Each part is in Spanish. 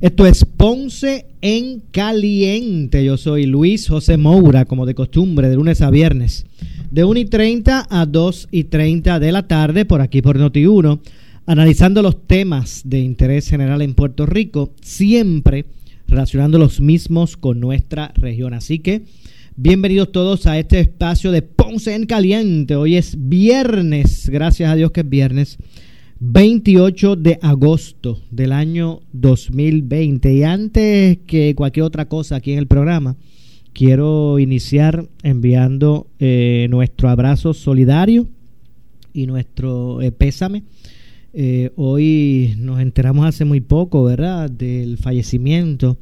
Esto es Ponce en Caliente. Yo soy Luis José Moura, como de costumbre, de lunes a viernes, de 1 y 30 a 2 y 30 de la tarde, por aquí por Noti1, analizando los temas de interés general en Puerto Rico, siempre relacionando los mismos con nuestra región. Así que bienvenidos todos a este espacio de Ponce en Caliente. Hoy es viernes, gracias a Dios que es viernes. 28 de agosto del año 2020. Y antes que cualquier otra cosa aquí en el programa, quiero iniciar enviando eh, nuestro abrazo solidario y nuestro eh, pésame. Eh, hoy nos enteramos hace muy poco, ¿verdad?, del fallecimiento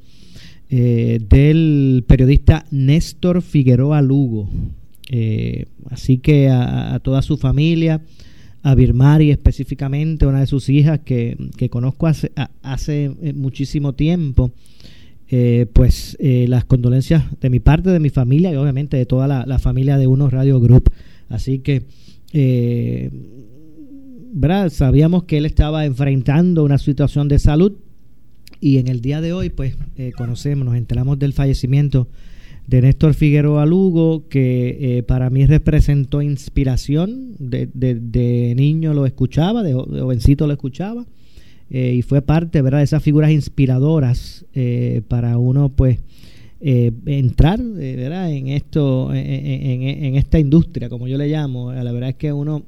del periodista Néstor Figueroa Lugo. así que a toda su familia, a Birmari específicamente, una de sus hijas que, conozco hace, hace eh, muchísimo tiempo. Eh, pues eh, las condolencias de mi parte, de mi familia y obviamente de toda la, familia de Uno Radio Group. Así que, ¿verdad? Sabíamos que él estaba enfrentando una situación de salud y en el día de hoy, pues, conocemos, nos enteramos del fallecimiento de Néstor Figueroa Lugo, que eh, para mí representó inspiración. De, de, niño lo escuchaba, de, jovencito lo escuchaba, eh, y fue parte ¿verdad? de esas figuras inspiradoras eh, para uno, pues, entrar ¿verdad? en esto, en, esta industria, como yo le llamo. La verdad es que uno.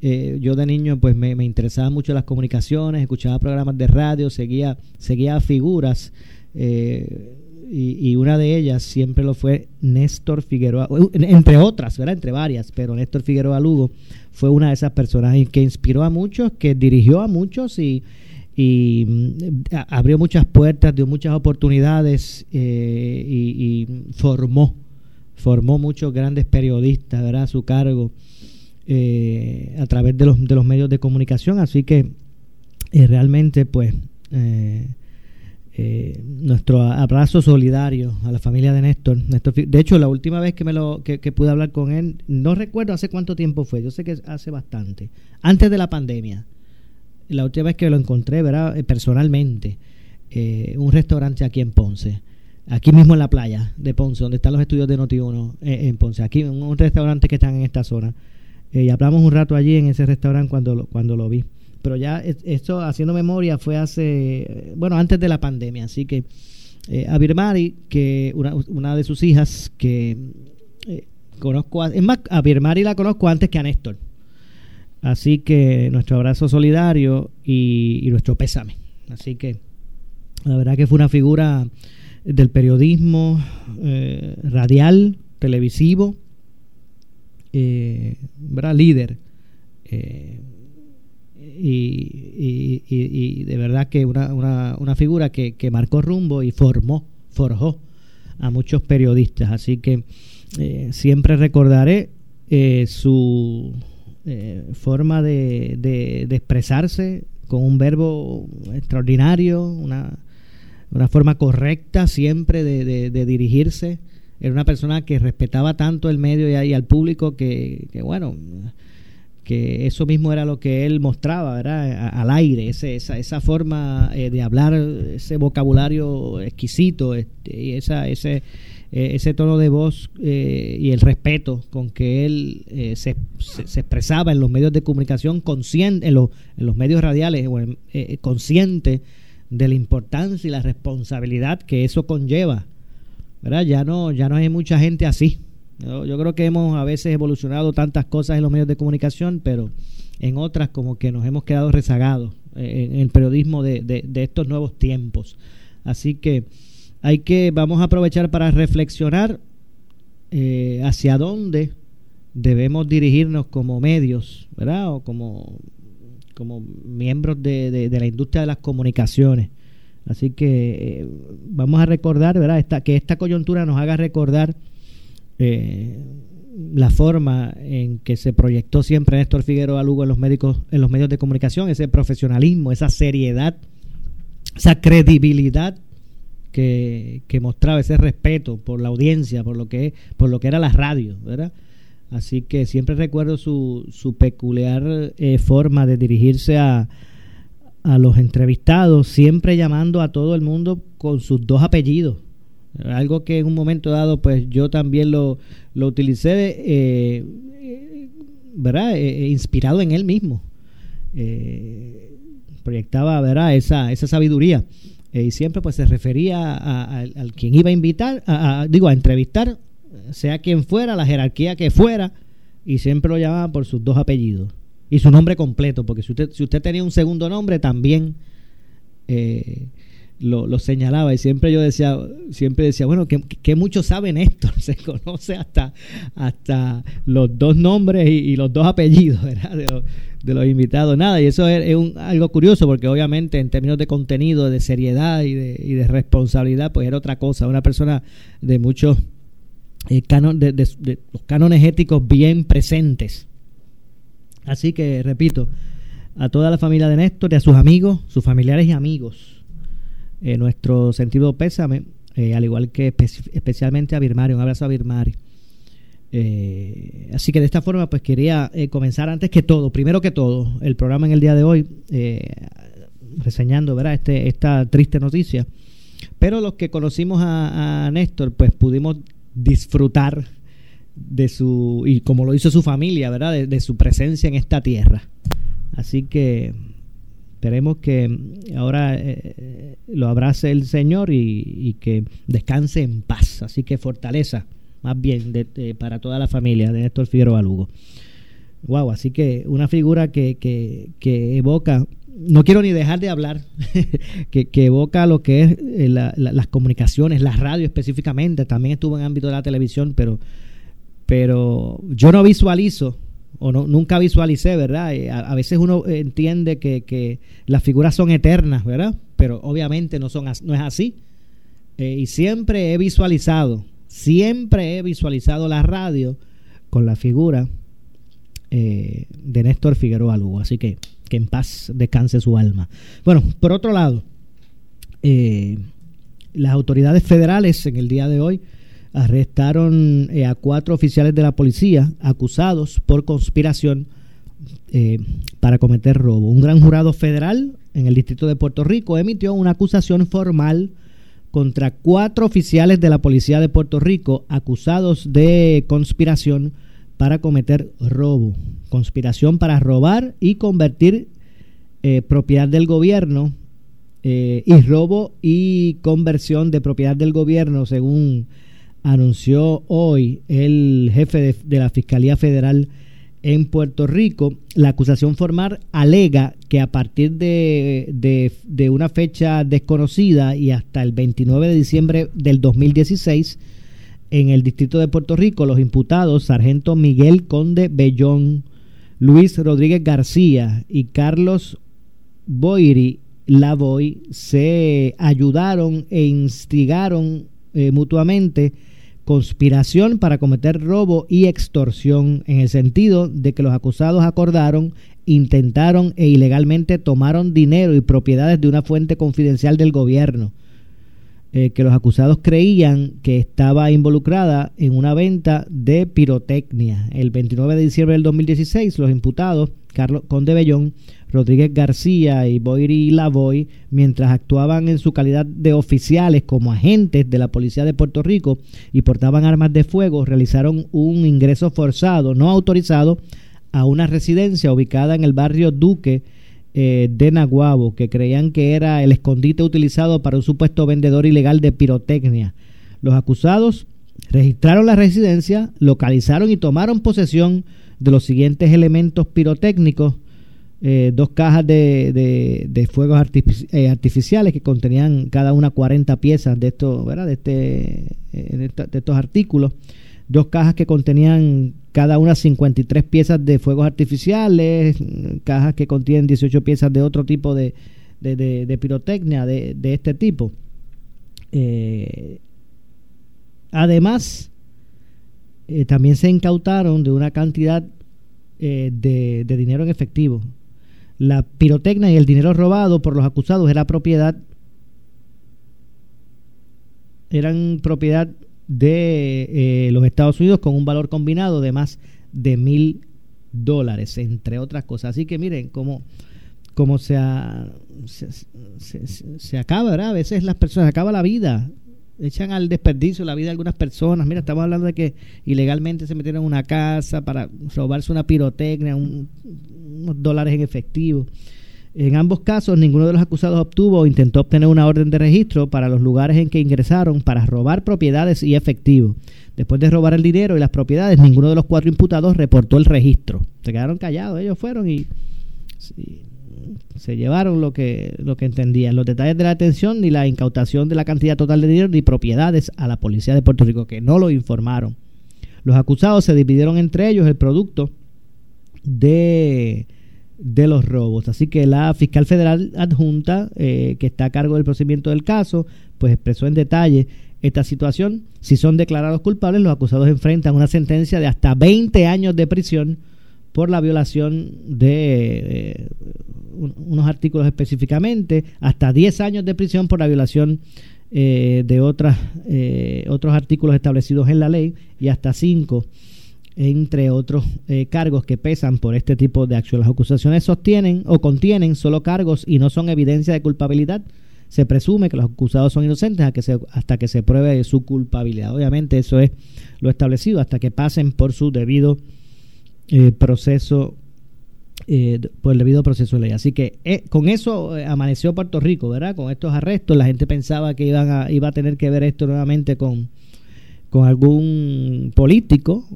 yo de niño pues me, me interesaba mucho las comunicaciones, escuchaba programas de radio, seguía, seguía figuras y, una de ellas siempre lo fue Néstor Figueroa, entre otras, ¿verdad? Entre varias, pero Néstor Figueroa Lugo fue una de esas personas que inspiró a muchos, que dirigió a muchos y, mm, abrió muchas puertas, dio muchas oportunidades eh, y, formó, formó muchos grandes periodistas, ¿verdad? A su cargo eh, a través de los, de los medios de comunicación, así que eh, realmente pues... Eh, abrazo solidario a la familia de Néstor. de hecho, la última vez que me lo que, pude hablar con él, no recuerdo hace cuánto tiempo fue. Yo sé que hace bastante, antes de la pandemia. La última vez que lo encontré, ¿verdad? Eh, personalmente, eh, un restaurante aquí en Ponce, aquí mismo en la playa de Ponce, donde están los estudios de Noti1 en Ponce. Aquí un, un restaurante que están en esta zona. y hablamos un rato allí en ese restaurante cuando cuando lo vi pero ya esto, haciendo memoria, fue hace, bueno, antes de la pandemia, así que eh, a Birmari, que una, de sus hijas, que eh, conozco, es más, a Birmari la conozco antes que a Néstor. Así que nuestro abrazo solidario y, nuestro pésame. Así que la verdad que fue una figura del periodismo eh, radial, televisivo, ¿verdad? líder. Eh, y, y, de verdad que una, una, una figura que, que, marcó rumbo y formó, forjó a muchos periodistas. Así que eh, siempre recordaré eh, su eh, forma de, de, expresarse con un verbo extraordinario, una, una forma correcta siempre de, de, dirigirse. Era una persona que respetaba tanto el medio y, y al público que, que bueno, que eso mismo era lo que él mostraba, ¿verdad? al aire, ese, esa, esa forma eh, de hablar, ese vocabulario exquisito, este, y esa, ese, eh, ese tono de voz eh, y el respeto con que él se, se, expresaba en los medios de comunicación, consciente, en, los, en los medios radiales, consciente de la importancia y la responsabilidad que eso conlleva, ¿verdad? Ya no, ya no hay mucha gente así, Yo, creo que hemos a veces evolucionado tantas cosas en los medios de comunicación, pero en otras como que nos hemos quedado rezagados en, el periodismo de, de, estos nuevos tiempos. Así que hay que, vamos a aprovechar para reflexionar eh, hacia dónde debemos dirigirnos como medios, ¿verdad? O como, como miembros de, de la industria de las comunicaciones. Así que eh, vamos a recordar, ¿verdad? Esta, que esta coyuntura nos haga recordar eh, la forma en que se proyectó siempre Néstor Figueroa Lugo en los, médicos, en los medios de comunicación, ese profesionalismo, esa seriedad, esa credibilidad que, mostraba, ese respeto por la audiencia, por lo que, por lo que era la radio, ¿verdad? Así que siempre recuerdo su, su peculiar eh, forma de dirigirse a, a los entrevistados, siempre llamando a todo el mundo con sus dos apellidos. Algo que en un momento dado, pues yo también lo, lo utilicé, eh, ¿verdad? Eh, eh, inspirado en él mismo. proyectaba, ¿verdad? Esa, esa sabiduría. y siempre pues se refería al quien iba a invitar, digo, a entrevistar, sea quien fuera, la jerarquía que fuera, y siempre lo llamaba por sus dos apellidos y su nombre completo, porque si usted, si usted tenía un segundo nombre también eh, lo, señalaba y siempre yo decía, siempre decía, bueno, que, muchos saben esto, se conoce hasta, hasta los dos nombres y, los dos apellidos De, los, invitados, nada, y eso es, algo curioso porque obviamente en términos de contenido, de seriedad y de, y de responsabilidad, pues era otra cosa, una persona de muchos eh, de los cánones éticos bien presentes. Así que, repito, a toda la familia de Néstor y a sus amigos, sus familiares y amigos, eh, nuestro sentido pésame, eh, al igual que especialmente a Birmari, un abrazo a Birmari. Eh, así que de esta forma, pues quería comenzar antes que todo, primero que todo, el programa en el día de hoy, reseñando ¿verdad? Este, esta triste noticia. Pero los que conocimos a, a Néstor, pues pudimos disfrutar de su, y como lo hizo su familia, ¿verdad? De, su presencia en esta tierra. Así que esperemos que ahora eh, lo abrace el Señor y, que descanse en paz. Así que fortaleza, más bien, para toda la familia de Néstor Figueroa Lugo. Wow, así que una figura que, que, que evoca no quiero ni dejar de hablar, que, evoca lo que es eh, las comunicaciones, la radio específicamente, también estuvo en el ámbito de la televisión, pero pero yo no visualizo o no, nunca visualicé, ¿verdad? Eh, a, veces uno entiende que, que, las figuras son eternas, ¿verdad? Pero obviamente no, son, no es así. Eh, y siempre he visualizado, siempre he visualizado la radio con la figura eh, de Néstor Figueroa Lugo. Así que que en paz descanse su alma. Bueno, por otro lado, las autoridades federales en el día de hoy arrestaron eh, a cuatro oficiales de la policía acusados por conspiración eh, para cometer robo. Un gran jurado federal en el Distrito de Puerto Rico emitió una acusación formal contra cuatro oficiales de la Policía de Puerto Rico acusados de conspiración para cometer robo. Conspiración para robar y convertir eh, propiedad del gobierno y robo y conversión de propiedad del gobierno según anunció hoy el jefe de, la Fiscalía Federal en Puerto Rico. La acusación formal alega que a partir de, de, una fecha desconocida y hasta el 29 de diciembre del 2016, en el Distrito de Puerto Rico, los imputados, Sargento Miguel Conde Bellón, Luis Rodríguez García y Carlos Boiri Lavoy, se ayudaron e instigaron eh, mutuamente conspiración para cometer robo y extorsión en el sentido de que los acusados acordaron, intentaron e ilegalmente tomaron dinero y propiedades de una fuente confidencial del gobierno, eh, que los acusados creían que estaba involucrada en una venta de pirotecnia. El 29 de diciembre del 2016, los imputados, Carlos Conde Bellón, Rodríguez García y Boiri Lavoy, mientras actuaban en su calidad de oficiales como agentes de la Policía de Puerto Rico y portaban armas de fuego, realizaron un ingreso forzado, no autorizado, a una residencia ubicada en el barrio Duque eh, de Naguabo, que creían que era el escondite utilizado para un supuesto vendedor ilegal de pirotecnia. Los acusados registraron la residencia, localizaron y tomaron posesión de los siguientes elementos pirotécnicos, eh, dos cajas de, de, fuegos eh, artificiales que contenían cada una 40 piezas de, esto. De, este, eh, de, estos artículos, dos cajas que contenían cada una 53 piezas de fuegos artificiales, cajas que contienen 18 piezas de otro tipo de, de pirotecnia de, este tipo. además, también se incautaron de una cantidad de, dinero en efectivo, la pirotecnia y el dinero robado por los acusados era propiedad eran propiedad de eh, los Estados Unidos con un valor combinado de más de mil dólares, entre otras cosas. Así que miren cómo, cómo se, se, se, acaba, ¿verdad? A veces las personas, acaba la vida echan al desperdicio la vida de algunas personas. Mira, estamos hablando de que ilegalmente se metieron en una casa para robarse una pirotecnia, unos dólares en efectivo. En ambos casos, ninguno de los acusados obtuvo o intentó obtener una orden de registro para los lugares en que ingresaron para robar propiedades y efectivo. Después de robar el dinero y las propiedades, ninguno de los cuatro imputados reportó el registro. Se quedaron callados, ellos fueron y se llevaron lo que, lo que entendían. Los detalles de la detención ni la incautación de la cantidad total de dinero ni propiedades a la policía de Puerto Rico, que no lo informaron. Los acusados se dividieron entre ellos el producto de, de los robos. Así que la fiscal federal adjunta, eh, que está a cargo del procedimiento del caso, pues expresó en detalle esta situación. Si son declarados culpables, los acusados enfrentan una sentencia de hasta 20 años de prisión por la violación de eh, unos artículos específicamente, hasta 10 años de prisión por la violación eh, de otras, otros artículos establecidos en la ley y hasta 5 entre otros cargos que pesan por este tipo de acción. Las acusaciones sostienen o contienen solo cargos y no son evidencia de culpabilidad. Se presume que los acusados son inocentes hasta que se pruebe su culpabilidad. Obviamente eso es lo establecido hasta que pasen por su debido eh, proceso, eh, por el debido proceso de ley. Así que eh, con eso amaneció Puerto Rico, ¿verdad? Con estos arrestos, la gente pensaba que iban a, iba a tener que ver esto nuevamente con, con algún político,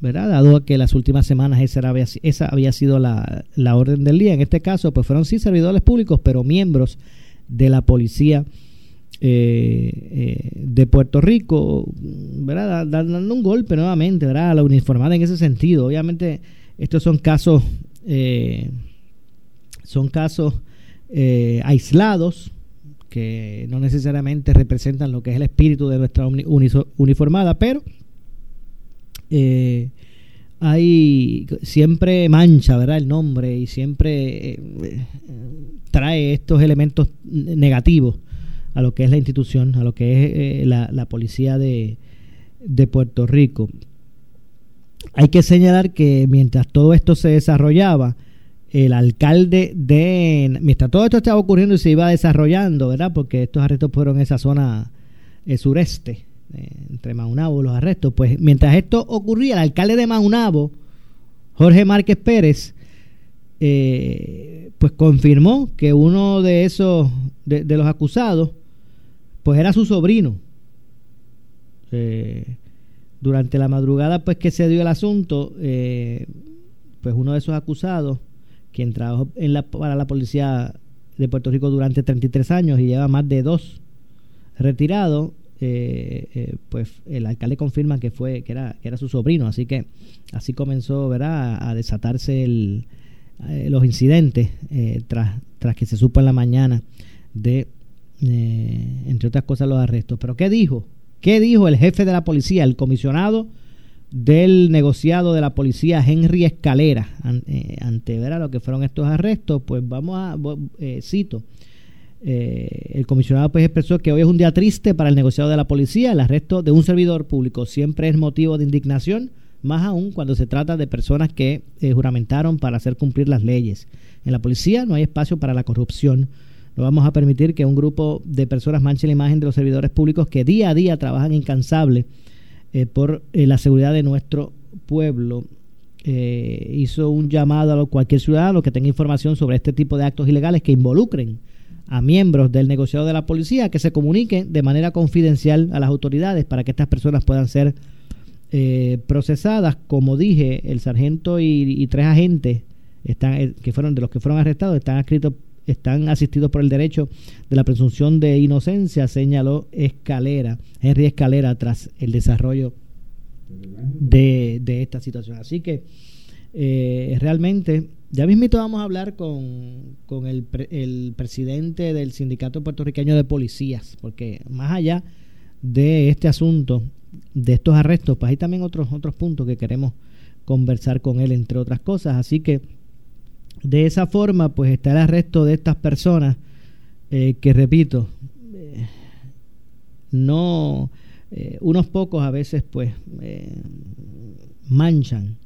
¿verdad? Dado que las últimas semanas esa había, esa había sido la, la orden del día. En este caso, pues fueron sí servidores públicos, pero miembros de la policía de Puerto Rico, ¿verdad? Dando un golpe nuevamente, ¿verdad? A la uniformada en ese sentido. Obviamente, estos son casos, eh, son casos eh, aislados que no necesariamente representan lo que es el espíritu de nuestra uniformada, pero eh, hay siempre mancha, ¿verdad? El nombre y siempre trae estos elementos negativos a lo que es la institución, a lo que es la, policía de Puerto Rico. Hay que señalar que mientras todo esto se desarrollaba, el alcalde de... Mientras todo esto estaba ocurriendo y se iba desarrollando, ¿verdad? Porque estos arrestos fueron en esa zona eh, sureste, eh, entre Maunabo los arrestos. Pues mientras esto ocurría, el alcalde de Maunabo, Jorge Márquez Pérez, eh, pues confirmó que uno de esos, de, de los acusados, pues era su sobrino. Durante la madrugada pues que se dio el asunto, pues uno de esos acusados, quien trabajó en la, para la policía de Puerto Rico durante 33 años y lleva más de dos retirados, eh, pues el alcalde confirma que fue que era, que era su sobrino, así que así comenzó ¿verdad? a, desatarse el, los incidentes tras, tras que se supo en la mañana de, entre otras cosas, los arrestos. Pero ¿qué dijo? ¿Qué dijo el jefe de la policía, el comisionado del negociado de la policía, Henry Escalera, eh, ante ver a lo que fueron estos arrestos? Pues vamos a, eh, cito, eh, el comisionado pues expresó que hoy es un día triste para el negociado de la policía, el arresto de un servidor público siempre es motivo de indignación, más aún cuando se trata de personas que juramentaron para hacer cumplir las leyes. En la policía no hay espacio para la corrupción no vamos a permitir que un grupo de personas manche la imagen de los servidores públicos que día a día trabajan incansable eh, por eh, la seguridad de nuestro pueblo. Eh, hizo un llamado a cualquier ciudadano que tenga información sobre este tipo de actos ilegales que involucren a miembros del negociado de la policía que se comuniquen de manera confidencial a las autoridades para que estas personas puedan ser eh, procesadas. Como dije, el sargento y, tres agentes están, que fueron de los que fueron arrestados están escritos están asistidos por el derecho de la presunción de inocencia, señaló Escalera, Henry Escalera, tras el desarrollo de, de esta situación. Así que eh, realmente, ya mismito vamos a hablar con, con el, el, presidente del Sindicato Puertorriqueño de Policías, porque más allá de este asunto, de estos arrestos, pues hay también otros, otros puntos que queremos conversar con él, entre otras cosas. Así que de esa forma, pues está el arresto de estas personas eh, que, repito, eh, no, unos pocos a veces, pues, manchan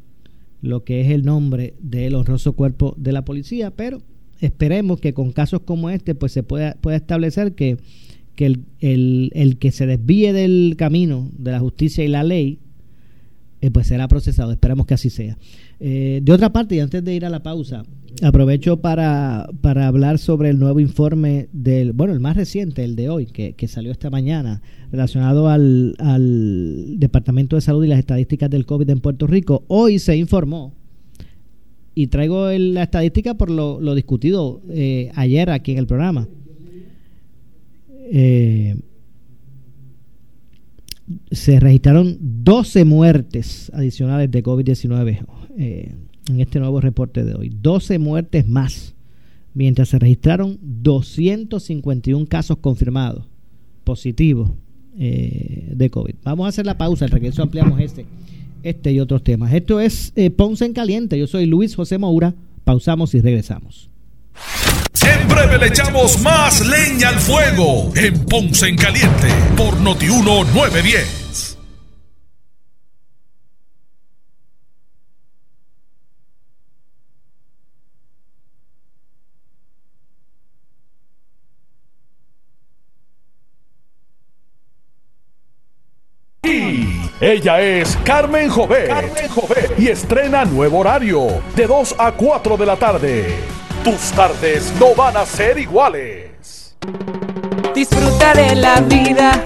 lo que es el nombre del honroso cuerpo de la policía, pero esperemos que con casos como este pues se pueda, pueda establecer que, que el, el, el, que se desvíe del camino de la justicia y la ley eh, pues será procesado. Esperamos que así sea. Eh, de otra parte, y antes de ir a la pausa, aprovecho para, para hablar sobre el nuevo informe del, bueno, el más reciente, el de hoy, que, que salió esta mañana, relacionado al, al Departamento de Salud y las estadísticas del COVID en Puerto Rico. Hoy se informó, y traigo la estadística por lo, lo discutido eh, ayer aquí en el programa. Eh, se registraron 12 muertes adicionales de COVID-19 eh, en este nuevo reporte de hoy. 12 muertes más, mientras se registraron 251 casos confirmados positivos eh, de COVID. Vamos a hacer la pausa, al regreso ampliamos este, este y otros temas. Esto es eh, Ponce en Caliente. Yo soy Luis José Moura. Pausamos y regresamos. En breve le echamos más leña al fuego en Ponce en Caliente por Notiuno 910. Ella es Carmen Jovet. Carmen Jovet. Y estrena nuevo horario de 2 a 4 de la tarde tus tardes no van a ser iguales. Disfruta de la vida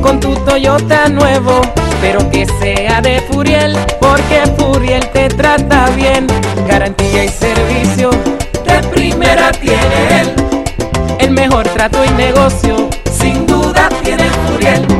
con tu Toyota nuevo, pero que sea de Furiel, porque Furiel te trata bien. Garantía y servicio de primera tiene él. El mejor trato y negocio, sin duda tiene Furiel.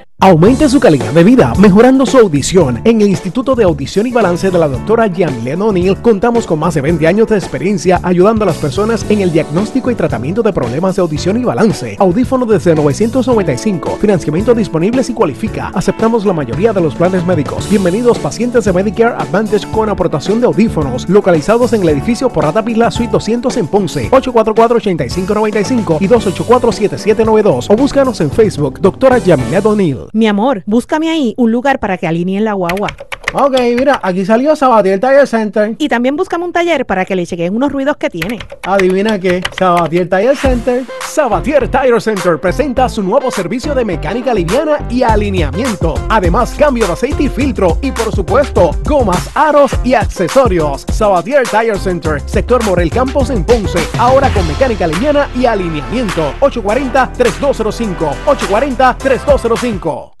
Aumente su calidad de vida mejorando su audición. En el Instituto de Audición y Balance de la doctora Yamilena O'Neill contamos con más de 20 años de experiencia ayudando a las personas en el diagnóstico y tratamiento de problemas de audición y balance. Audífono desde 995, financiamiento disponible si cualifica. Aceptamos la mayoría de los planes médicos. Bienvenidos pacientes de Medicare Advantage con aportación de audífonos localizados en el edificio Porrata Pila Suite 200 en Ponce, 844-8595 y 284-7792 o búscanos en Facebook, doctora Yamilena O'Neill. Mi amor, búscame ahí un lugar para que alineen la guagua. Ok, mira, aquí salió Sabatier Tire Center. Y también búscame un taller para que le chequen unos ruidos que tiene. Adivina qué, Sabatier Tire Center. Sabatier Tire Center presenta su nuevo servicio de mecánica liviana y alineamiento. Además, cambio de aceite y filtro. Y por supuesto, gomas, aros y accesorios. Sabatier Tire Center, sector Morel Campos en Ponce. Ahora con mecánica liviana y alineamiento. 840-3205. 840-3205.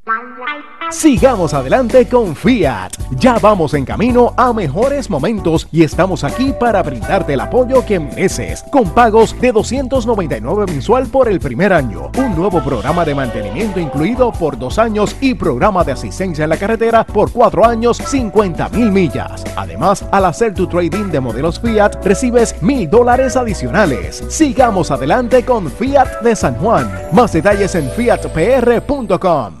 Sigamos adelante con Fiat. Ya vamos en camino a mejores momentos y estamos aquí para brindarte el apoyo que mereces. Con pagos de 299 mensual por el primer año, un nuevo programa de mantenimiento incluido por dos años y programa de asistencia en la carretera por cuatro años, 50 mil millas. Además, al hacer tu trading de modelos Fiat, recibes mil dólares adicionales. Sigamos adelante con Fiat de San Juan. Más detalles en fiatpr.com.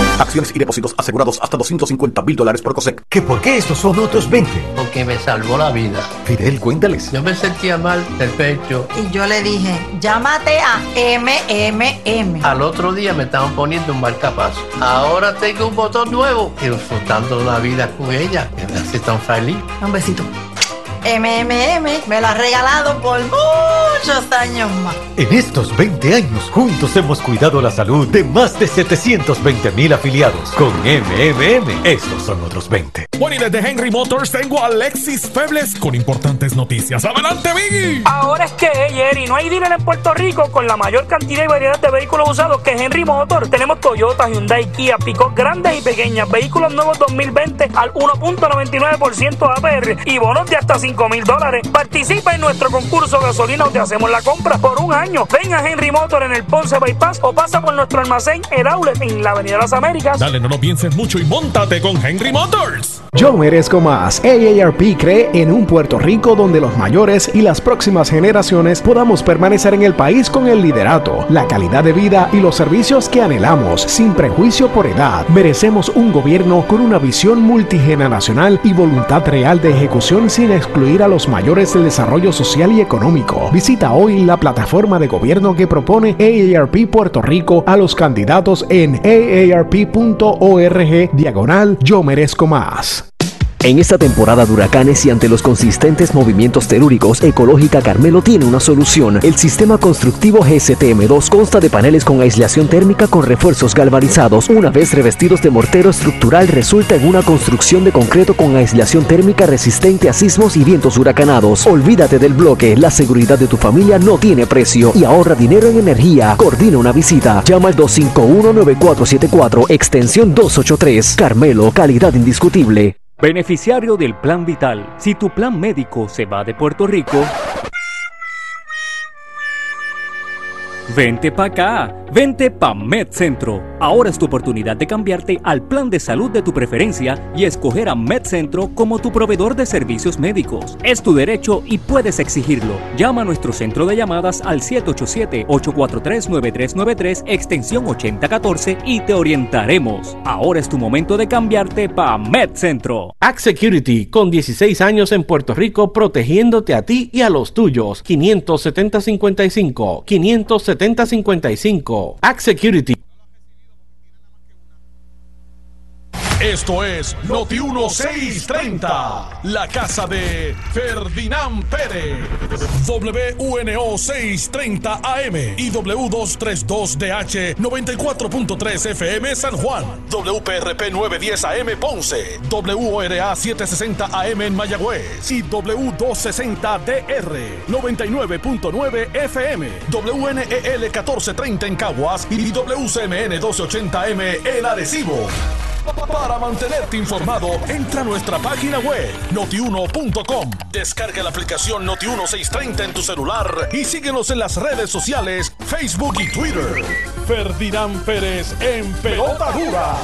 Acciones y depósitos asegurados hasta 250 mil dólares por COSEC. ¿Que por qué estos son otros 20? Porque me salvó la vida. Fidel, cuéntales. Yo me sentía mal del pecho. Y yo le dije, llámate a MMM. Al otro día me estaban poniendo un marcapaso. Ahora tengo un botón nuevo. Y disfrutando la vida con ella, que me hace tan feliz. Un besito. MMM me lo ha regalado por muchos años más. En estos 20 años juntos hemos cuidado la salud de más de 720 mil afiliados. Con MMM, estos son otros 20. Bueno, y desde Henry Motors tengo a Alexis Febles con importantes noticias. ¡Adelante, Biggie! Ahora es que, Jerry, no hay dealer en Puerto Rico con la mayor cantidad y variedad de vehículos usados que Henry Motors. Tenemos Toyota, Hyundai, Kia, Pico grandes y pequeñas, vehículos nuevos 2020 al 1.99% APR y bonos de hasta 5 mil dólares. Participa en nuestro concurso gasolina o te hacemos la compra por un año. Ven a Henry Motor en el Ponce Bypass o pasa por nuestro almacén en Outlet en la Avenida Las Américas. Dale, no lo pienses mucho y montate con Henry Motors. Yo merezco más. AARP cree en un Puerto Rico donde los mayores y las próximas generaciones podamos permanecer en el país con el liderato, la calidad de vida y los servicios que anhelamos, sin prejuicio por edad. Merecemos un gobierno con una visión multigeneracional y voluntad real de ejecución sin excluir a los mayores del desarrollo social y económico. Visita hoy la plataforma de gobierno que propone AARP Puerto Rico a los candidatos en aarp.org diagonal Yo merezco más. En esta temporada de huracanes y ante los consistentes movimientos telúricos, Ecológica Carmelo tiene una solución. El sistema constructivo GSTM2 consta de paneles con aislación térmica con refuerzos galvanizados. Una vez revestidos de mortero estructural, resulta en una construcción de concreto con aislación térmica resistente a sismos y vientos huracanados. Olvídate del bloque, la seguridad de tu familia no tiene precio y ahorra dinero en energía. Coordina una visita. Llama al 251-9474, extensión 283. Carmelo, calidad indiscutible. Beneficiario del Plan Vital. Si tu plan médico se va de Puerto Rico, Vente pa' acá, vente pa' MedCentro. Ahora es tu oportunidad de cambiarte al plan de salud de tu preferencia y escoger a MedCentro como tu proveedor de servicios médicos. Es tu derecho y puedes exigirlo. Llama a nuestro centro de llamadas al 787-843-9393, extensión 8014 y te orientaremos. Ahora es tu momento de cambiarte pa' MedCentro. Act Security, con 16 años en Puerto Rico, protegiéndote a ti y a los tuyos. 570-55, 570 7055. Act Security. Esto es Noti 1630, la casa de Ferdinand Pérez. WUNO 630 AM y W232DH 94.3 FM San Juan. WPRP 910 AM Ponce. WORA 760 AM en Mayagüez y W260DR 99.9 FM. WNEL 1430 en Caguas y WCMN 1280 M en Arecibo. Para mantenerte informado, entra a nuestra página web notiuno.com. Descarga la aplicación Noti1630 en tu celular y síguenos en las redes sociales, Facebook y Twitter. Ferdinand Pérez en Pelota Dura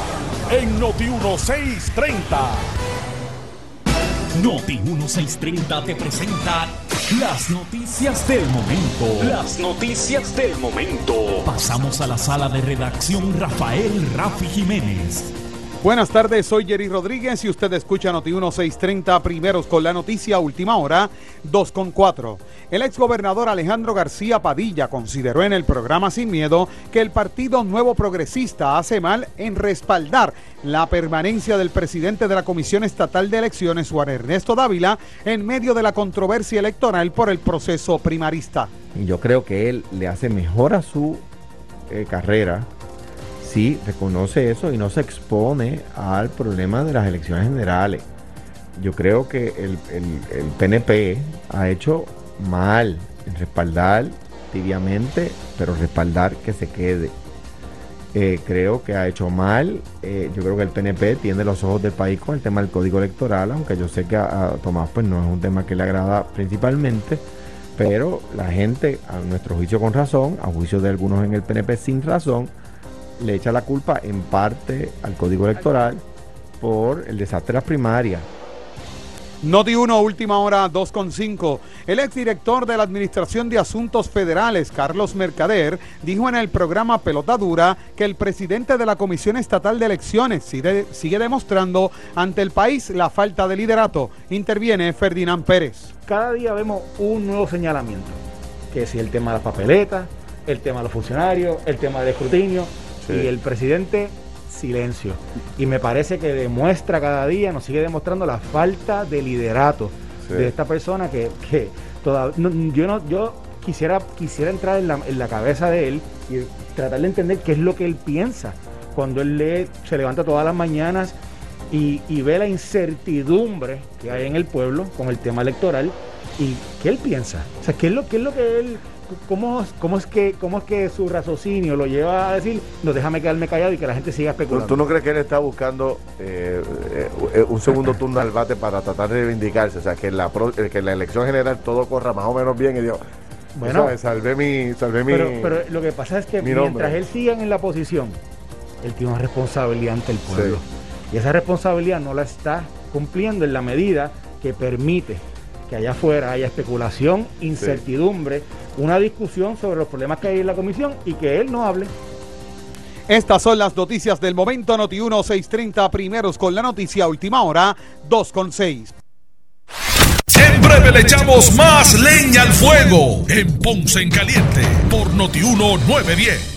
en Noti1630. Noti 1630 te presenta las noticias del momento. Las noticias del momento. Pasamos a la sala de redacción Rafael Rafi Jiménez. Buenas tardes, soy Jerry Rodríguez y usted escucha Noti 1630 primeros con la noticia última hora 2 con 4. El exgobernador Alejandro García Padilla consideró en el programa Sin Miedo que el Partido Nuevo Progresista hace mal en respaldar la permanencia del presidente de la Comisión Estatal de Elecciones, Juan Ernesto Dávila, en medio de la controversia electoral por el proceso primarista. Yo creo que él le hace mejor a su eh, carrera sí reconoce eso y no se expone al problema de las elecciones generales. Yo creo que el, PNP ha hecho mal en respaldar tibiamente, pero respaldar que se quede. Eh, creo que ha hecho mal. Eh, yo creo que el PNP tiene los ojos del país con el tema del código electoral, aunque yo sé que a, Tomás pues no es un tema que le agrada principalmente, pero la gente, a nuestro juicio con razón, a juicio de algunos en el PNP sin razón, le echa la culpa en parte al Código Electoral por el desastre de las primarias. Noti 1, última hora 2.5. El exdirector de la Administración de Asuntos Federales, Carlos Mercader, dijo en el programa Pelota Dura que el presidente de la Comisión Estatal de Elecciones sigue, sigue demostrando ante el país la falta de liderato. Interviene Ferdinand Pérez. Cada día vemos un nuevo señalamiento, que si el tema de las papeletas, el tema de los funcionarios, el tema del escrutinio, y el presidente, silencio. Y me parece que demuestra cada día, nos sigue demostrando la falta de liderato de esta persona que, que yo no, yo quisiera, quisiera entrar en la, en la cabeza de él y tratar de entender qué es lo que él piensa. Cuando él lee, se levanta todas las mañanas y, y, ve la incertidumbre que hay en el pueblo con el tema electoral y qué él piensa. O sea, qué es lo, qué es lo que él ¿cómo, cómo, es que, ¿cómo es que su raciocinio lo lleva a decir, no déjame quedarme callado y que la gente siga especulando? ¿Tú no crees que él está buscando eh, eh, un segundo turno al bate para tratar de reivindicarse? O sea, que en la, que la elección general todo corra más o menos bien y digo, bueno, salvé mi... Salvé mi pero, lo que pasa es que mientras él siga en la posición, él tiene una responsabilidad ante el pueblo. Y esa responsabilidad no la está cumpliendo en la medida que permite que allá afuera haya especulación, incertidumbre, una discusión sobre los problemas que hay en la comisión y que él no hable. Estas son las noticias del momento Noti 1 630 primeros con la noticia última hora 2 con 6. Siempre le echamos más leña al fuego en Ponce en Caliente por Noti 1 910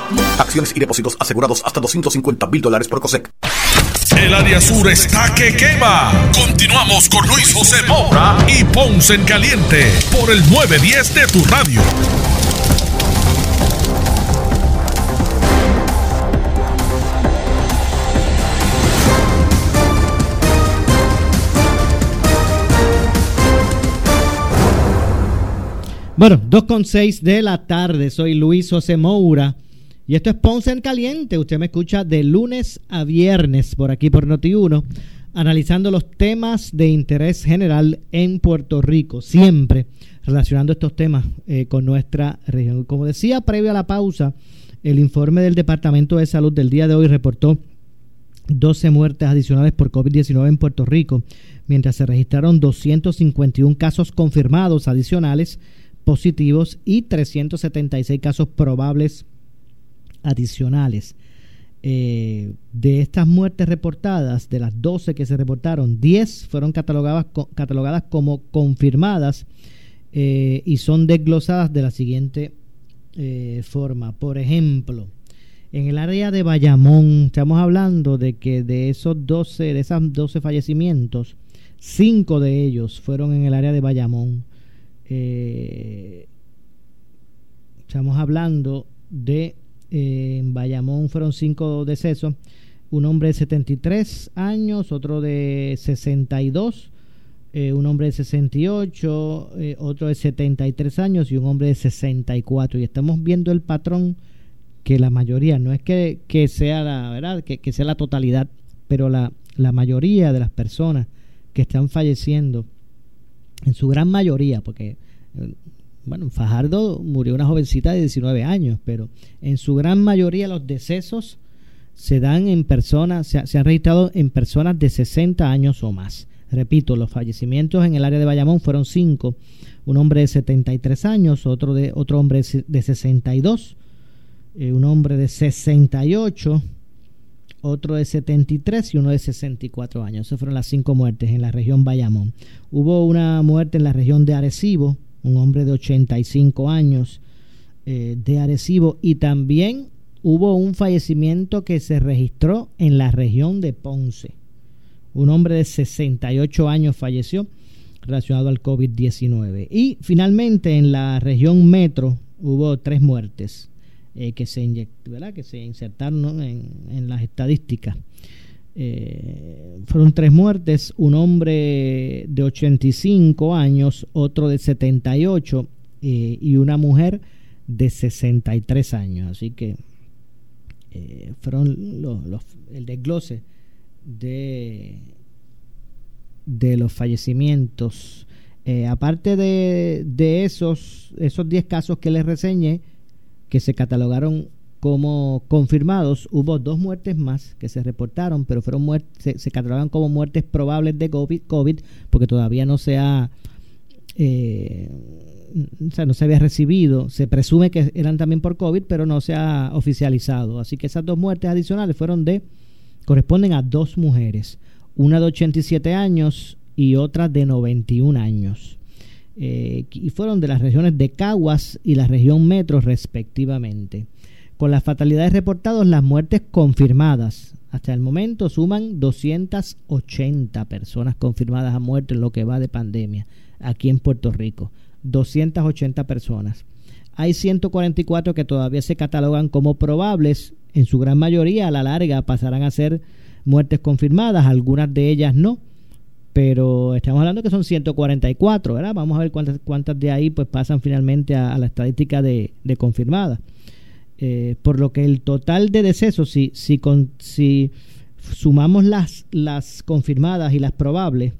Acciones y depósitos asegurados hasta 250 mil dólares por COSEC. El área sur está que quema. Continuamos con Luis José Moura y Ponce en Caliente por el 910 de tu radio. Bueno, 2.6 de la tarde. Soy Luis José Moura y esto es Ponce en Caliente. Usted me escucha de lunes a viernes por aquí por Noti1, analizando los temas de interés general en Puerto Rico, siempre relacionando estos temas eh, con nuestra región. Como decía previo a la pausa, el informe del Departamento de Salud del día de hoy reportó 12 muertes adicionales por COVID-19 en Puerto Rico, mientras se registraron 251 casos confirmados adicionales positivos y 376 casos probables adicionales. Eh, de estas muertes reportadas, de las 12 que se reportaron, 10 fueron catalogadas, catalogadas como confirmadas eh, y son desglosadas de la siguiente eh, forma. Por ejemplo, En el área de Bayamón, estamos hablando de que de esos 12, de esos 12 fallecimientos, cinco de ellos fueron en el área de Bayamón. Estamos hablando de, eh, en Bayamón fueron cinco decesos, un hombre de 73 años, otro de 62, eh, un hombre de 68, eh, otro de 73 años y un hombre de 64. Y estamos viendo el patrón que la mayoría, no es que, que sea la verdad, que, que, sea la totalidad, pero la, la mayoría de las personas que están falleciendo, en su gran mayoría, porque bueno, Fajardo murió una jovencita de 19 años, pero en su gran mayoría los decesos se dan en personas, se, se, han registrado en personas de 60 años o más. Repito, los fallecimientos en el área de Bayamón fueron cinco, un hombre de 73 años, otro de otro hombre de 62, eh, un hombre de 68, otro de 73 y uno de 64 años. Esas fueron las cinco muertes en la región Bayamón. Hubo una muerte en la región de Arecibo, un hombre de 85 años eh, de Arecibo y también hubo un fallecimiento que se registró en la región de Ponce. Un hombre de 68 años falleció relacionado al COVID-19. Y finalmente en la región metro hubo tres muertes eh, que, se ¿verdad? que se insertaron en, las estadísticas. Eh, fueron tres muertes, un hombre de 85 años, otro de 78 eh, y una mujer de 63 años. Así que eh, fueron los, los, el desglose de, de los fallecimientos. Eh, aparte de, de esos esos 10 casos que les reseñé, que se catalogaron como confirmados, hubo dos muertes más que se reportaron, pero fueron muertes, se, se catalogan como muertes probables de COVID, COVID porque todavía no se ha eh, o sea, no se había recibido, se presume que eran también por COVID, pero no se ha oficializado. Así que esas dos muertes adicionales fueron de, corresponden a dos mujeres, una de 87 años y otra de 91 años. Eh, y fueron de las regiones de Caguas y la región metro respectivamente. Con las fatalidades reportadas, las muertes confirmadas hasta el momento suman 280 personas confirmadas a muerte en lo que va de pandemia aquí en Puerto Rico. 280 personas. Hay 144 que todavía se catalogan como probables, en su gran mayoría a la larga pasarán a ser muertes confirmadas, algunas de ellas no, pero estamos hablando que son 144, ¿verdad? Vamos a ver cuántas, cuántas de ahí pues pasan finalmente a, la estadística de confirmadas. Eh, por lo que el total de decesos, si, si, con, si sumamos las, las confirmadas y las probables,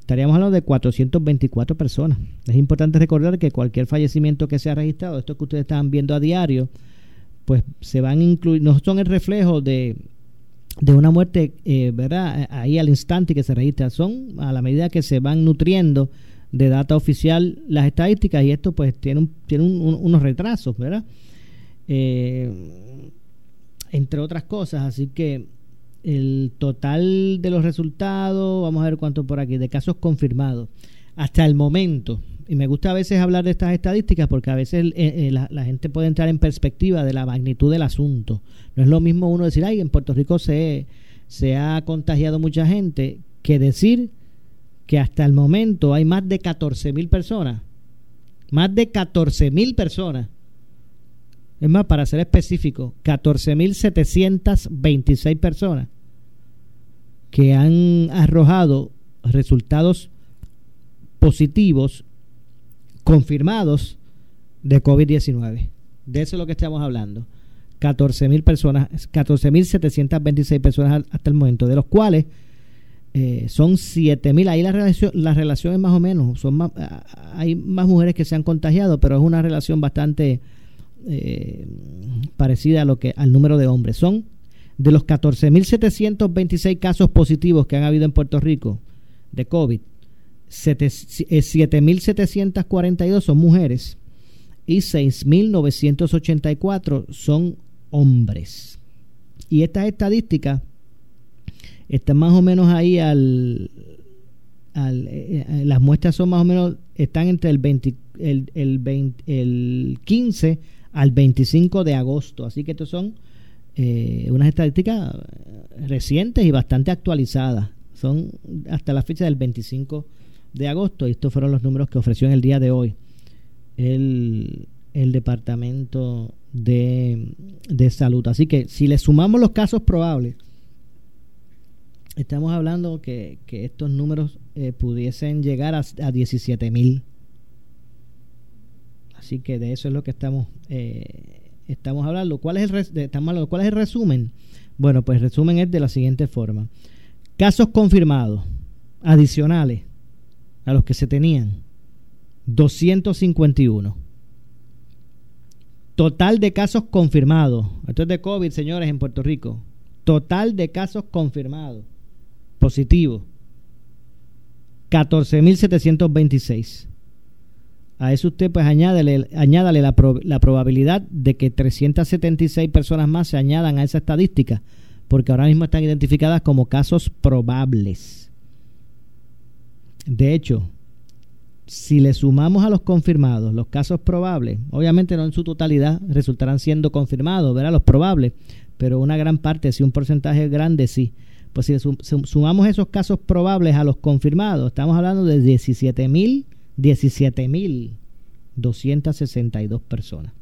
estaríamos hablando de 424 personas. Es importante recordar que cualquier fallecimiento que se ha registrado, esto que ustedes están viendo a diario, pues se van a incluir, no son el reflejo de, una muerte, eh, ¿verdad? Ahí al instante que se registra, son a la medida que se van nutriendo de data oficial las estadísticas y esto pues tiene, un, tiene un, un, unos retrasos, ¿verdad? Eh, entre otras cosas, así que el total de los resultados, vamos a ver cuánto por aquí, de casos confirmados, hasta el momento, y me gusta a veces hablar de estas estadísticas porque a veces eh, eh, la, la, gente puede entrar en perspectiva de la magnitud del asunto. No es lo mismo uno decir, ay, en Puerto Rico se, se ha contagiado mucha gente, que decir que hasta el momento hay más de 14 mil personas, más de 14 mil personas es más, para ser específico, 14.726 personas que han arrojado resultados positivos confirmados de COVID-19. De eso es lo que estamos hablando. 14.000 personas, 14.726 personas hasta el momento, de los cuales eh, son 7.000. Ahí la relación, la relación es más o menos, son más, hay más mujeres que se han contagiado, pero es una relación bastante eh, parecida a lo que al número de hombres. Son de los 14.726 casos positivos que han habido en Puerto Rico de COVID, 7.742 son mujeres y 6.984 son hombres. Y estas estadísticas están más o menos ahí al, al eh, eh, las muestras son más o menos están entre el 20, el, el, 20, el 15 al 25 de agosto. Así que estos son eh, unas estadísticas recientes y bastante actualizadas. Son hasta la fecha del 25 de agosto y estos fueron los números que ofreció en el día de hoy el, el Departamento de, de Salud. Así que si le sumamos los casos probables, estamos hablando que, que estos números eh, pudiesen llegar a, a 17 mil. Así que de eso es lo que estamos eh, estamos hablando. ¿Cuál es, el estamos hablando? ¿Cuál es el resumen? Bueno, pues el resumen es de la siguiente forma. Casos confirmados adicionales a los que se tenían. 251. Total de casos confirmados. Esto es de COVID, señores, en Puerto Rico. Total de casos confirmados. Positivos. 14.726. A eso usted pues añádale, añádale la, la probabilidad de que 376 personas más se añadan a esa estadística, porque ahora mismo están identificadas como casos probables. De hecho, si le sumamos a los confirmados los casos probables, obviamente no en su totalidad resultarán siendo confirmados, verá los probables, pero una gran parte, si un porcentaje grande, sí. Pues si sumamos esos casos probables a los confirmados, estamos hablando de 17 mil 17.262 personas.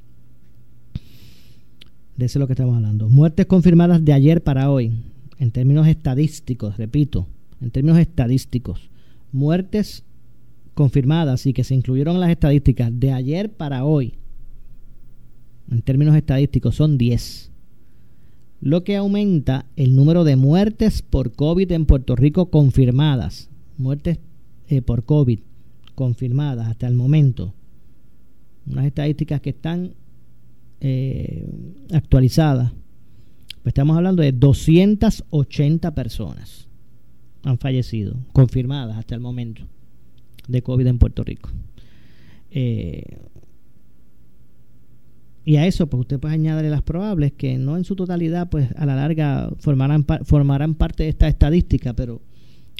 De eso es lo que estamos hablando. Muertes confirmadas de ayer para hoy, en términos estadísticos, repito, en términos estadísticos. Muertes confirmadas y que se incluyeron en las estadísticas de ayer para hoy, en términos estadísticos, son 10. Lo que aumenta el número de muertes por COVID en Puerto Rico confirmadas. Muertes eh, por COVID confirmadas hasta el momento, unas estadísticas que están eh, actualizadas, pues estamos hablando de 280 personas han fallecido, confirmadas hasta el momento, de COVID en Puerto Rico. Eh, y a eso, pues usted puede añadirle las probables, que no en su totalidad, pues a la larga formarán, formarán parte de esta estadística, pero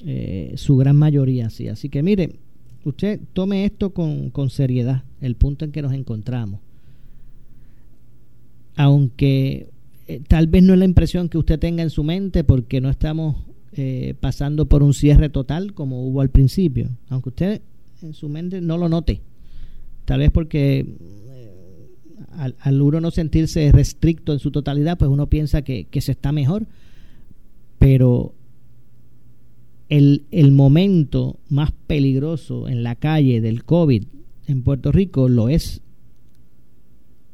eh, su gran mayoría sí. Así que mire, usted tome esto con, seriedad, el punto en que nos encontramos. Aunque eh, tal vez no es la impresión que usted tenga en su mente porque no estamos eh, pasando por un cierre total como hubo al principio, aunque usted en su mente no lo note, tal vez porque eh, al, al, uno no sentirse restricto en su totalidad, pues uno piensa que, que se está mejor, pero el, el momento más peligroso en la calle del COVID en Puerto Rico lo es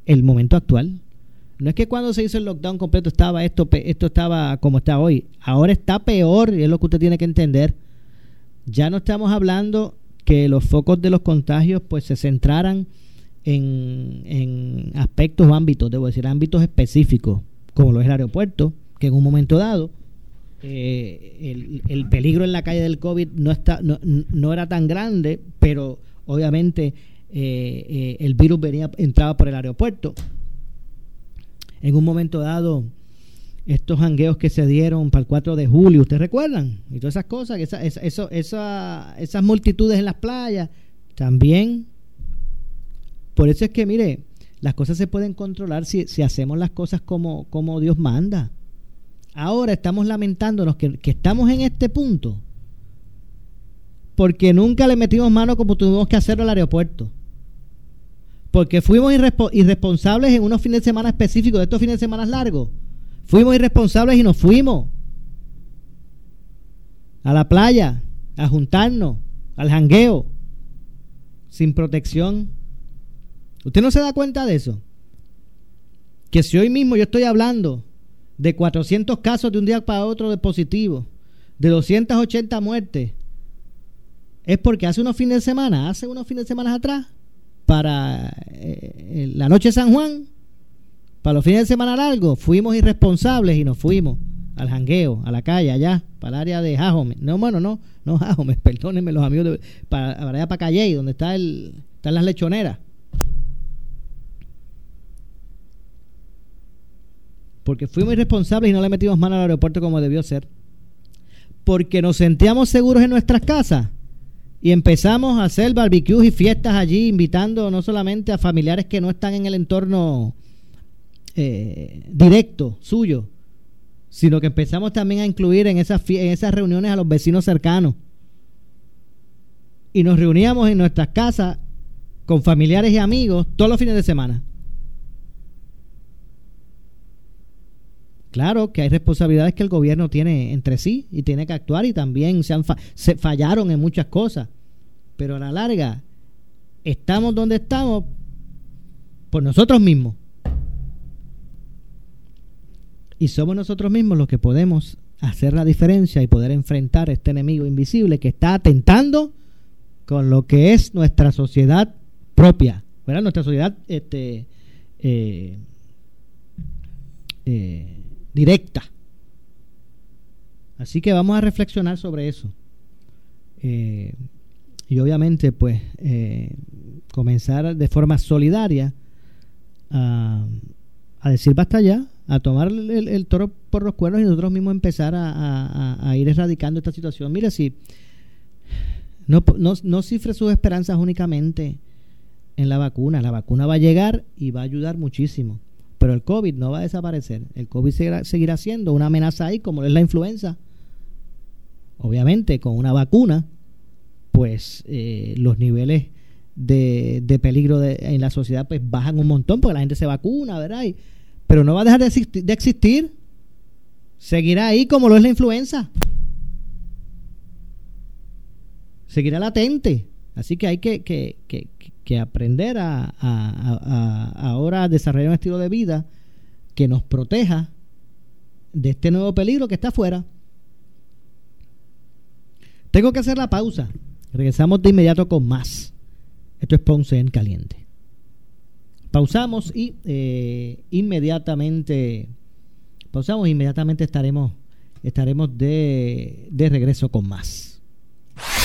el momento actual. No es que cuando se hizo el lockdown completo estaba esto, esto estaba como está hoy. Ahora está peor y es lo que usted tiene que entender. Ya no estamos hablando que los focos de los contagios pues se centraran en, en aspectos o ámbitos, debo decir, ámbitos específicos, como lo es el aeropuerto, que en un momento dado eh, el, peligro en la calle del COVID no, está, no, era tan grande, pero obviamente eh, eh, el virus venía entraba por el aeropuerto. En un momento dado, estos jangueos que se dieron para el 4 de julio, ¿ustedes recuerdan? Y todas esas cosas, esa, esa, esas multitudes en las playas, también. Por eso es que, mire, las cosas se pueden controlar si, si hacemos las cosas como, como Dios manda. Ahora estamos lamentándonos que, estamos en este punto porque nunca le metimos mano como tuvimos que hacerlo al aeropuerto. Porque fuimos irresponsables en unos fines de semana específicos, de estos fines de semana largos. Fuimos irresponsables y nos fuimos a la playa, a juntarnos, al jangueo, sin protección. ¿Usted no se da cuenta de eso? Que si hoy mismo yo estoy hablando de 400 casos de un día para otro de positivo, de 280 muertes, es porque hace unos fines de semana, hace unos fines de semana atrás, para eh, la noche de San Juan, para los fines de semana largos, fuimos irresponsables y nos fuimos al jangueo, a la calle, allá, para el área de Jajome. No, bueno, no, no Jajome, perdónenme los amigos, de, para, para allá para Calle, donde está el, están las lechoneras. Porque fuimos irresponsables y no le metimos mano al aeropuerto como debió ser. Porque nos sentíamos seguros en nuestras casas y empezamos a hacer barbecues y fiestas allí, invitando no solamente a familiares que no están en el entorno eh, directo suyo, sino que empezamos también a incluir en esas, en esas reuniones a los vecinos cercanos. Y nos reuníamos en nuestras casas con familiares y amigos todos los fines de semana. Claro que hay responsabilidades que el gobierno tiene entre sí y tiene que actuar y también se, han se fallaron en muchas cosas. Pero a la larga, estamos donde estamos por nosotros mismos. Y somos nosotros mismos los que podemos hacer la diferencia y poder enfrentar a este enemigo invisible que está atentando con lo que es nuestra sociedad propia, ¿verdad? Nuestra sociedad este, eh, eh, directa. Así que vamos a reflexionar sobre eso. Eh, y obviamente, pues, comenzar de forma solidaria a, a decir basta ya, a tomar el, toro por los cuernos y nosotros mismos empezar a, ir erradicando esta situación. Mire, si no, no, no cifre sus esperanzas únicamente en la vacuna, la vacuna va a llegar y va a ayudar muchísimo, pero el COVID no va a desaparecer, el COVID seguirá, siendo una amenaza ahí como es la influenza. Obviamente con una vacuna, pues eh, los niveles de, de peligro de, en la sociedad pues bajan un montón porque la gente se vacuna, ¿verdad? pero no va a dejar de existir, Seguirá ahí como lo es la influenza. Seguirá latente. Así que hay que, que, que, aprender a, ahora desarrollar un estilo de vida que nos proteja de este nuevo peligro que está afuera. Tengo que hacer la pausa. Regresamos de inmediato con más. Esto es Ponce en Caliente. Pausamos y eh, inmediatamente pausamos inmediatamente estaremos estaremos de, de regreso con más.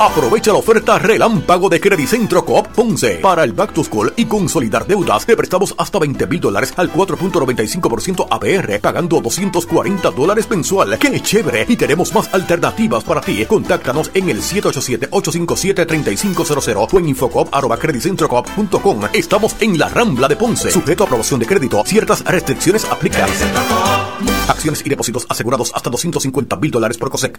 Aprovecha la oferta relámpago de Credicentro Coop Ponce para el Back to School y consolidar deudas. de prestamos hasta 20 mil dólares al 4.95% APR, pagando 240 dólares mensual. ¡Qué chévere! Y tenemos más alternativas para ti. Contáctanos en el 787-857-3500 o en infocop.com. Estamos en la Rambla de Ponce. Sujeto a aprobación de crédito. Ciertas restricciones aplican. Acciones y depósitos asegurados hasta 250 mil dólares por COSEC.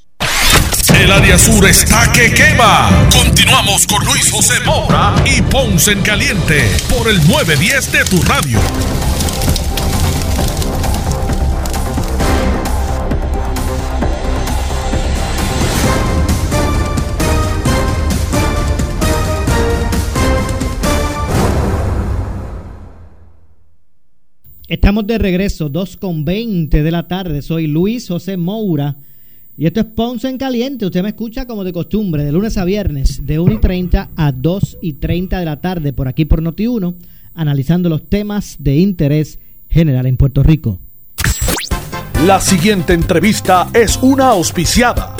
El área sur está que quema. Continuamos con Luis José Moura y Ponce en Caliente por el 910 de tu radio. Estamos de regreso, 2 con 20 de la tarde. Soy Luis José Moura y esto es Ponce en Caliente. Usted me escucha como de costumbre, de lunes a viernes, de 1 y 30 a 2 y 30 de la tarde, por aquí por Noti1, analizando los temas de interés general en Puerto Rico. La siguiente entrevista es una auspiciada.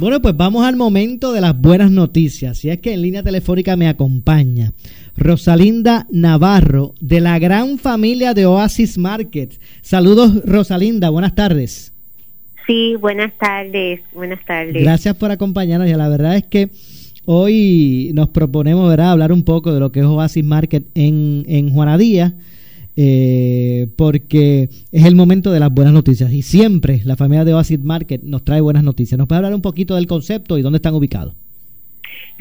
Bueno, pues vamos al momento de las buenas noticias. Y es que en línea telefónica me acompaña Rosalinda Navarro de la gran familia de Oasis Market. Saludos, Rosalinda. Buenas tardes. Sí, buenas tardes, buenas tardes. Gracias por acompañarnos y la verdad es que hoy nos proponemos ¿verdad? hablar un poco de lo que es Oasis Market en, en Juanadía, eh, porque es el momento de las buenas noticias y siempre la familia de Oasis Market nos trae buenas noticias. ¿Nos puede hablar un poquito del concepto y dónde están ubicados?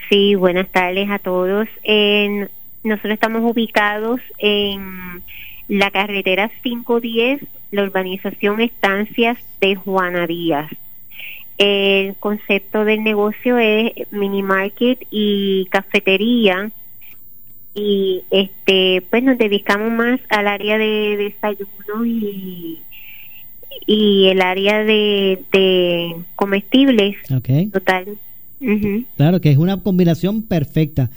Sí, buenas tardes a todos. En, nosotros estamos ubicados en la carretera 510, la urbanización Estancias de Juana Díaz. El concepto del negocio es mini market y cafetería y este pues nos dedicamos más al área de desayuno y y el área de, de comestibles Ok. total. Claro, que es una combinación perfecta.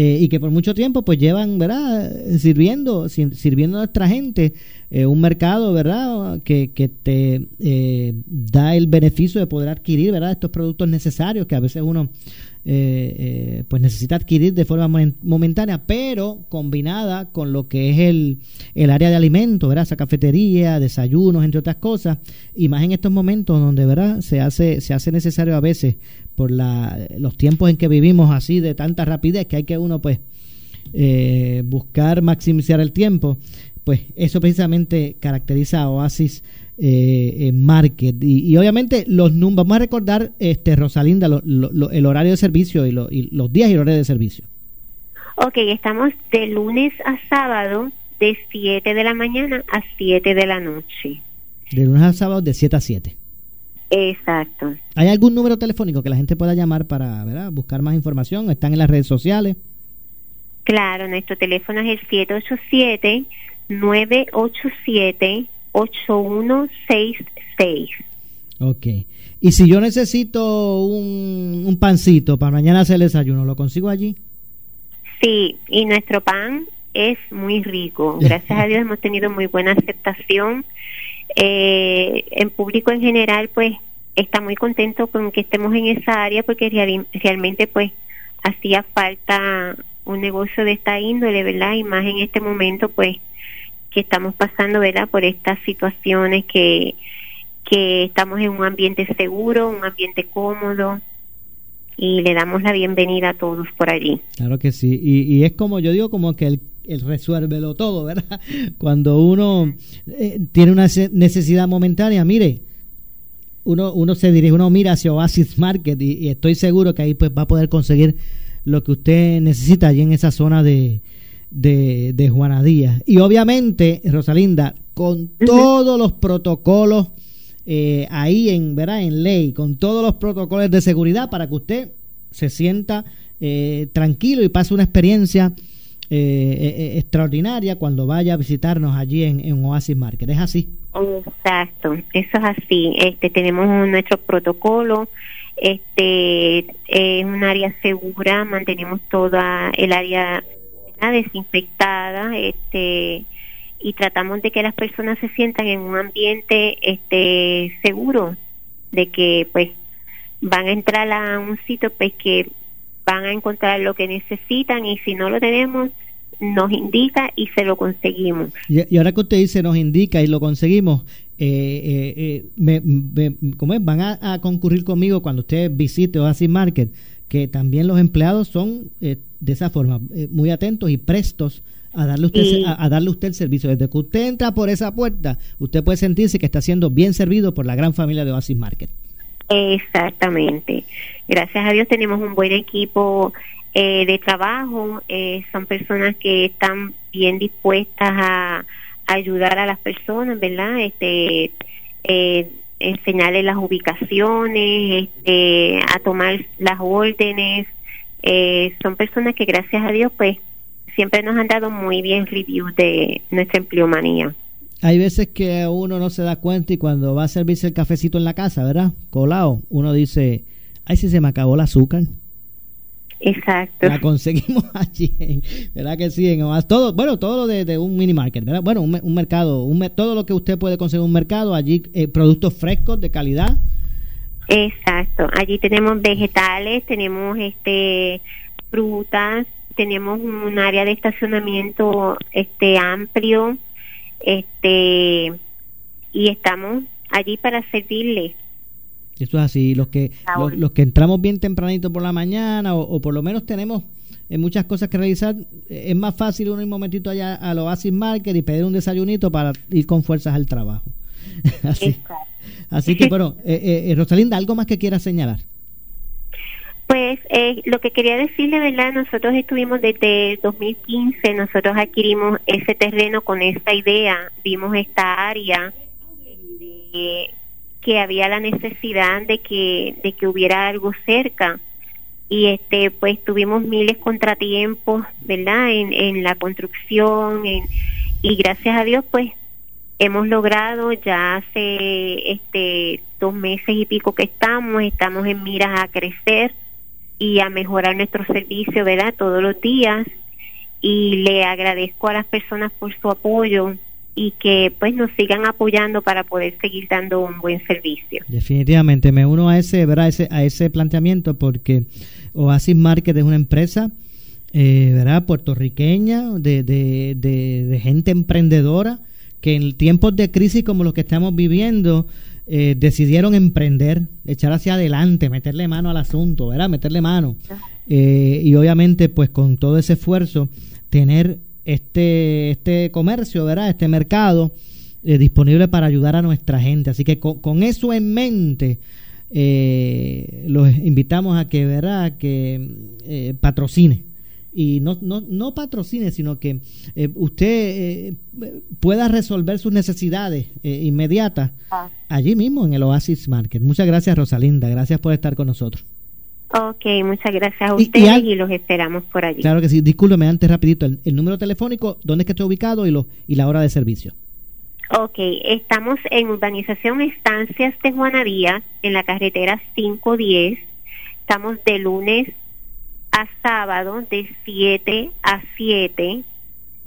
Eh, y que por mucho tiempo pues llevan, ¿verdad? Sirviendo, sir- sirviendo a nuestra gente eh, un mercado, ¿verdad? Que, que te eh, da el beneficio de poder adquirir, ¿verdad? Estos productos necesarios que a veces uno eh, eh, pues necesita adquirir de forma momen- momentánea, pero combinada con lo que es el, el área de alimentos, ¿verdad? Esa cafetería, desayunos, entre otras cosas, y más en estos momentos donde, ¿verdad? Se hace, se hace necesario a veces por la, los tiempos en que vivimos así de tanta rapidez que hay que uno pues eh, buscar maximizar el tiempo, pues eso precisamente caracteriza a Oasis eh, Market. Y, y obviamente los números, vamos a recordar, este Rosalinda, lo- lo- el horario de servicio y, lo- y los días y horarios de servicio. Ok, estamos de lunes a sábado de 7 de la mañana a 7 de la noche. De lunes a sábado de 7 a 7. Exacto. ¿Hay algún número telefónico que la gente pueda llamar para ¿verdad? buscar más información? ¿Están en las redes sociales? Claro, nuestro teléfono es el 787-987-8166. Ok. Y si yo necesito un, un pancito para mañana hacer el desayuno, ¿lo consigo allí? Sí, y nuestro pan es muy rico. Gracias a Dios hemos tenido muy buena aceptación. Eh, en público en general, pues, está muy contento con que estemos en esa área porque realmente, pues, hacía falta un negocio de esta índole, ¿verdad? Y más en este momento, pues, que estamos pasando, ¿verdad? Por estas situaciones que, que estamos en un ambiente seguro, un ambiente cómodo y le damos la bienvenida a todos por allí. Claro que sí. Y, y es como yo digo, como que el, el resuélvelo todo, ¿verdad? Cuando uno eh, tiene una necesidad momentánea, mire, uno, uno se dirige, uno mira hacia Oasis Market y, y estoy seguro que ahí pues va a poder conseguir lo que usted necesita allí en esa zona de, de, de Juana Díaz. Y obviamente, Rosalinda, con todos los protocolos eh, ahí en, ¿verdad? en ley, con todos los protocolos de seguridad para que usted se sienta eh, tranquilo y pase una experiencia eh, eh, eh, extraordinaria cuando vaya a visitarnos allí en, en Oasis Market. ¿Es así? Exacto, eso es así. Este tenemos nuestro protocolo, este es un área segura, mantenemos toda el área desinfectada, este y tratamos de que las personas se sientan en un ambiente este seguro de que pues van a entrar a un sitio pues que van a encontrar lo que necesitan y si no lo tenemos nos indica y se lo conseguimos. Y, y ahora que usted dice, nos indica y lo conseguimos, eh, eh, eh, me, me- ¿cómo es? van a, a concurrir conmigo cuando usted visite Oasis Market, que también los empleados son eh, de esa forma, eh, muy atentos y prestos a darle usted a, a darle usted el servicio. Desde que usted entra por esa puerta, usted puede sentirse que está siendo bien servido por la gran familia de Oasis Market. Exactamente. Gracias a Dios tenemos un buen equipo eh, de trabajo. eh, son personas que están bien dispuestas a, a ayudar a las personas, ¿verdad? Este, eh, enseñarles las ubicaciones, este, a tomar las órdenes. Eh, son personas que gracias a Dios, pues, siempre nos han dado muy bien review de nuestra empleomanía. Hay veces que uno no se da cuenta y cuando va a servirse el cafecito en la casa, ¿verdad? Colado, uno dice, ay, si se me acabó el azúcar. Exacto. La conseguimos allí, ¿verdad que sí? En todo, bueno, todo lo de, de un mini market, ¿verdad? Bueno, un, un mercado, un todo lo que usted puede conseguir en un mercado, allí eh, productos frescos de calidad. Exacto. Allí tenemos vegetales, tenemos este frutas, tenemos un área de estacionamiento este amplio, este y estamos allí para servirles. Eso es así, los que los, los que entramos bien tempranito por la mañana o, o por lo menos tenemos eh, muchas cosas que realizar, eh, es más fácil uno ir un momentito allá al Oasis Market y pedir un desayunito para ir con fuerzas al trabajo. así, así que bueno, eh, eh, Rosalinda, ¿algo más que quiera señalar? Pues eh, lo que quería decirle, ¿verdad? Nosotros estuvimos desde el 2015, nosotros adquirimos ese terreno con esta idea, vimos esta área que había la necesidad de que de que hubiera algo cerca y este pues tuvimos miles contratiempos, ¿verdad? En, en la construcción en- y gracias a Dios pues hemos logrado ya hace este dos meses y pico que estamos, estamos en miras a crecer y a mejorar nuestro servicio, ¿verdad? Todos los días y le agradezco a las personas por su apoyo y que pues nos sigan apoyando para poder seguir dando un buen servicio. Definitivamente me uno a ese, ¿verdad? Ese, a ese planteamiento porque Oasis Market es una empresa eh, ¿verdad? puertorriqueña de, de, de, de gente emprendedora que en tiempos de crisis como los que estamos viviendo eh, decidieron emprender, echar hacia adelante, meterle mano al asunto, ¿verdad? Meterle mano. Eh, y obviamente, pues con todo ese esfuerzo, tener este, este comercio, ¿verdad? Este mercado eh, disponible para ayudar a nuestra gente. Así que con, con eso en mente, eh, los invitamos a que, ¿verdad? Que eh, patrocine y no, no, no patrocine, sino que eh, usted pueda resolver sus necesidades inmediatas Ah. allí mismo en el Oasis Market. Muchas gracias, Rosalinda. Gracias por estar con nosotros. Ok, muchas gracias a Y- y ustedes al- y, los esperamos por allí. Claro que sí. Discúlpeme antes rapidito el, el número telefónico, dónde es que está ubicado y, lo, y la hora de servicio. Ok, estamos en Urbanización Estancias de Juanadía, en la carretera 510. Estamos de lunes a sábado de 7 a 7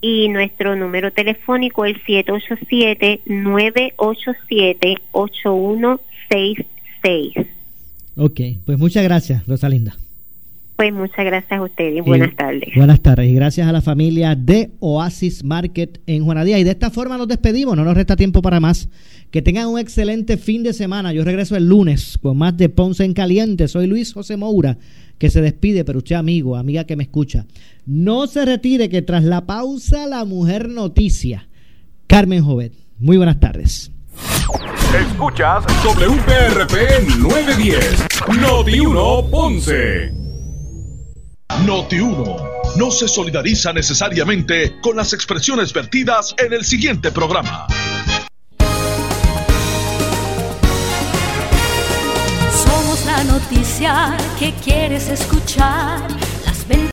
y nuestro número telefónico es 787-987-8166. Ok, pues muchas gracias, Rosalinda. Pues muchas gracias a ustedes. Buenas Y- tardes. Buenas tardes y gracias a la familia de Oasis Market en Juanadía. Y de esta forma nos despedimos, no nos resta tiempo para más. Que tengan un excelente fin de semana. Yo regreso el lunes con más de Ponce en Caliente. Soy Luis José Moura, que se despide, pero usted amigo, amiga que me escucha. No se retire que tras la pausa la mujer noticia. Carmen Jovet. Muy buenas tardes. Escuchas WPRP 910, Noti 1 Ponce. Noti 1 no se solidariza necesariamente con las expresiones vertidas en el siguiente programa. Somos la noticia que quieres escuchar.